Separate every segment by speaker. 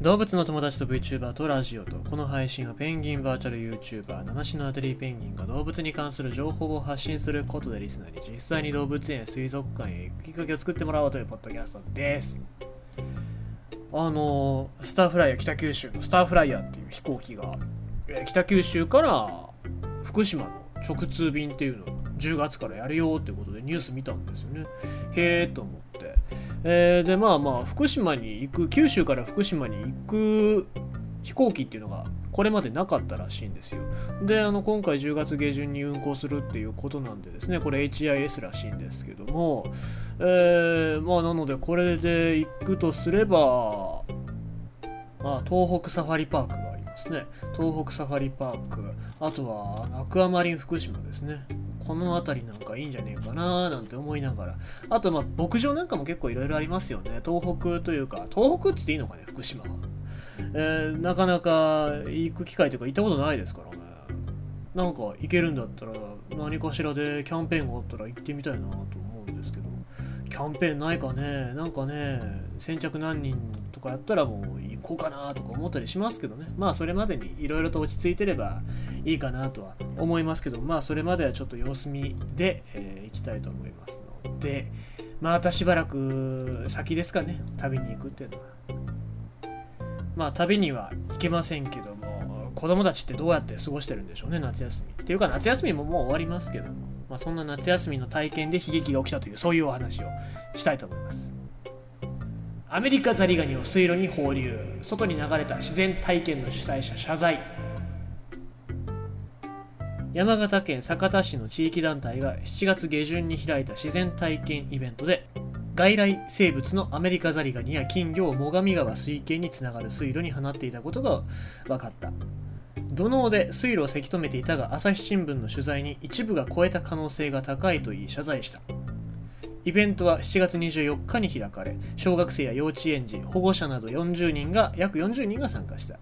Speaker 1: 動物の友達と VTuber とラジオとこの配信はペンギンバーチャル YouTuber 七種のアデリーペンギンが動物に関する情報を発信することでリスナーに実際に動物園や水族館へ行くきっかけを作ってもらおうというポッドキャストです。あのスターフライヤー北九州のスターフライヤーっていう飛行機が北九州から福島の直通便っていうのを10月からやるよってことでニュース見たんですよね。へえと思って。えーでまあまあ福島に行く九州から福島に行く飛行機っていうのがこれまでなかったらしいんですよ。であの今回10月下旬に運航するっていうことなんでですね。これ HIS らしいんですけども。えーまあなのでこれで行くとすればまあ東北サファリパークがありますね。東北サファリパーク。あとはアクアマリン福島ですね。この辺りなんかいいんじゃねえかななんて思いながら。あとまあ牧場なんかも結構いろいろありますよね。東北というか東北って言っていいのかね福島は、えーなかなか行く機会というか行ったことないですからね。なんか行けるんだったら何かしらでキャンペーンがあったら行ってみたいなと思うんですけど。キャンペーンないかね。なんかね先着何人とかやったらもうこうかなとか思ったりしますけどね。まあそれまでにいろいろと落ち着いてればいいかなとは思いますけどまあそれまではちょっと様子見で、えー行きたいと思いますのでまたしばらく先ですかね旅に行くっていうのは。まあ旅には行けませんけども子供たちってどうやって過ごしてるんでしょうね夏休み。っていうか夏休みももう終わりますけども、まあ、そんな夏休みの体験で悲劇が起きたというそういうお話をしたいと思います。アメリカザリガニを水路に放流。外に流れた自然体験の主催者謝罪。山形県酒田市の地域団体が7月下旬に開いた自然体験イベントで外来生物のアメリカザリガニや金魚を最上川水系につながる水路に放っていたことが分かった。土のうで水路をせき止めていたが朝日新聞の取材に一部が超えた可能性が高いと言い謝罪した。イベントは7月24日に開かれ小学生や幼稚園児保護者など40人が約40人が参加した。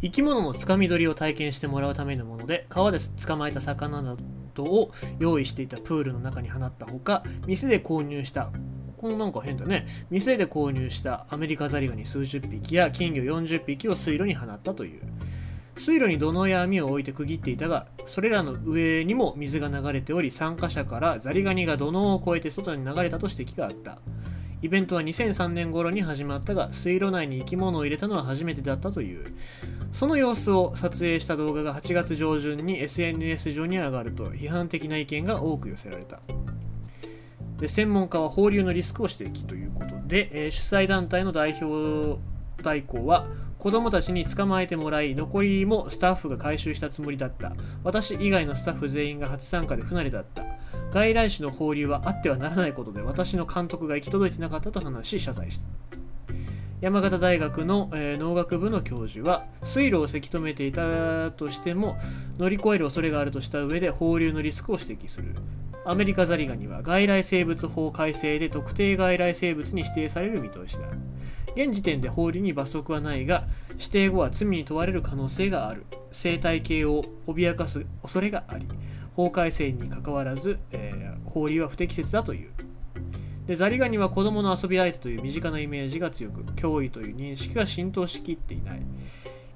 Speaker 1: 生き物のつかみ取りを体験してもらうためのもので川で捕まえた魚などを用意していたプールの中に放ったほか店で購入したこのなんか変だね。店で購入したアメリカザリガニ数十匹や金魚40匹を水路に放ったという。水路に土のうや網を置いて区切っていたがそれらの上にも水が流れており参加者からザリガニが土のうを越えて外に流れたと指摘があった。イベントは2003年頃に始まったが水路内に生き物を入れたのは初めてだったという。その様子を撮影した動画が8月上旬に SNS 上に上がると批判的な意見が多く寄せられた。で専門家は放流のリスクを指摘ということで、えー主催団体の代表代行は子供たちに捕まえてもらい残りもスタッフが回収したつもりだった。私以外のスタッフ全員が初参加で不慣れだった。外来種の放流はあってはならないことで私の監督が行き届いてなかったと話し謝罪した。山形大学の、えー農学部の教授は水路をせき止めていたとしても乗り越える恐れがあるとした上で放流のリスクを指摘する。アメリカザリガニは外来生物法改正で特定外来生物に指定される見通しだ。現時点で放流に罰則はないが指定後は罪に問われる可能性がある。生態系を脅かす恐れがあり法改正にかかわらず、えー放流は不適切だという。でザリガニは子供の遊び相手という身近なイメージが強く脅威という認識が浸透しきっていない。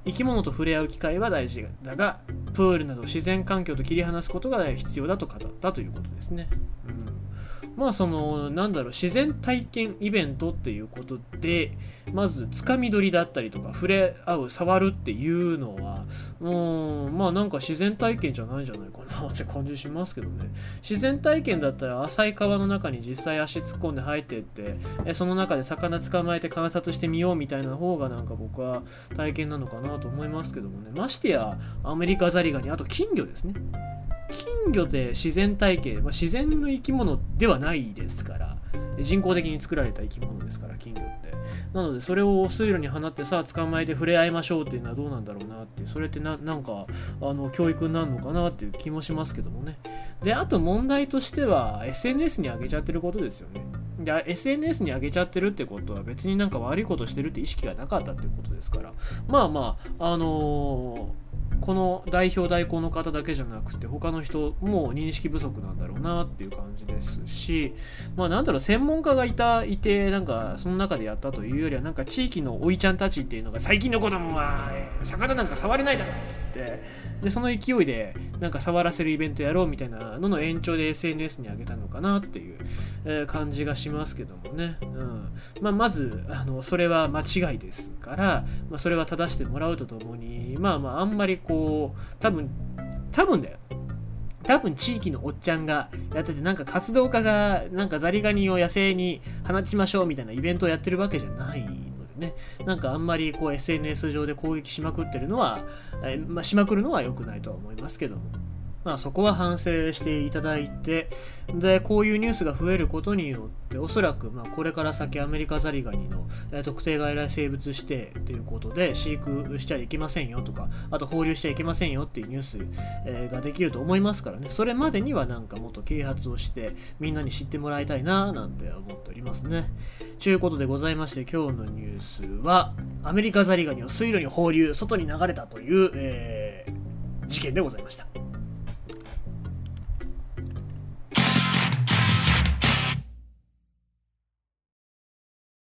Speaker 1: 生き物と触れ合う機会は大事だがプールなど自然環境と切り離すことが必要だと語ったということですね、うん。まあそのなんだろう自然体験イベントっていうことでまずつかみ取りだったりとか触れ合う触るっていうのはうんまあなんか自然体験じゃないんじゃないかなって感じしますけどね。自然体験だったら浅い川の中に実際足突っ込んで入ってってえその中で魚捕まえて観察してみようみたいな方がなんか僕は体験なのかなと思いますけどもねましてやアメリカザリガニあと金魚ですね金魚って自然体系、まあ、自然の生き物ではないですから人工的に作られた生き物ですから金魚って。なのでそれを水路に放ってさ捕まえて触れ合いましょうっていうのはどうなんだろうなってそれってななんかあの教育になるのかなっていう気もしますけどもね。であと問題としては SNS に上げちゃってることですよね。で SNS に上げちゃってるってことは別になんか悪いことしてるって意識がなかったっていうことですから。まあまああのーこの代表代行の方だけじゃなくて他の人も認識不足なんだろうなっていう感じですしまあなんだろう専門家がいたいてなんかその中でやったというよりはなんか地域のおいちゃんたちっていうのが最近の子供は魚なんか触れないだろっつってでその勢いでなんか触らせるイベントやろうみたいなのの延長で SNS に上げたのかなっていう、え、感じがしますけどもね、うん。まあ、まずあのそれは間違いですから、まあ、それは正してもらうとともにまあまああんまりこう多分多分だよ。多分地域のおっちゃんがやっててなんか活動家がなんかザリガニを野生に放ちましょうみたいなイベントをやってるわけじゃないのでね。なんかあんまりこう SNS 上で攻撃しまくってるのは、えまあ、しまくるのは良くないとは思いますけども。まあ、そこは反省していただいてでこういうニュースが増えることによっておそらくまこれから先アメリカザリガニの、え特定外来生物指定ということで飼育しちゃいけませんよとかあと放流しちゃいけませんよっていうニュース、えができると思いますからねそれまでにはなんかもっと啓発をしてみんなに知ってもらいたいななんて思っておりますね。ちゅうことでございまして今日のニュースはアメリカザリガニを水路に放流外に流れたという、えー、事件でございました。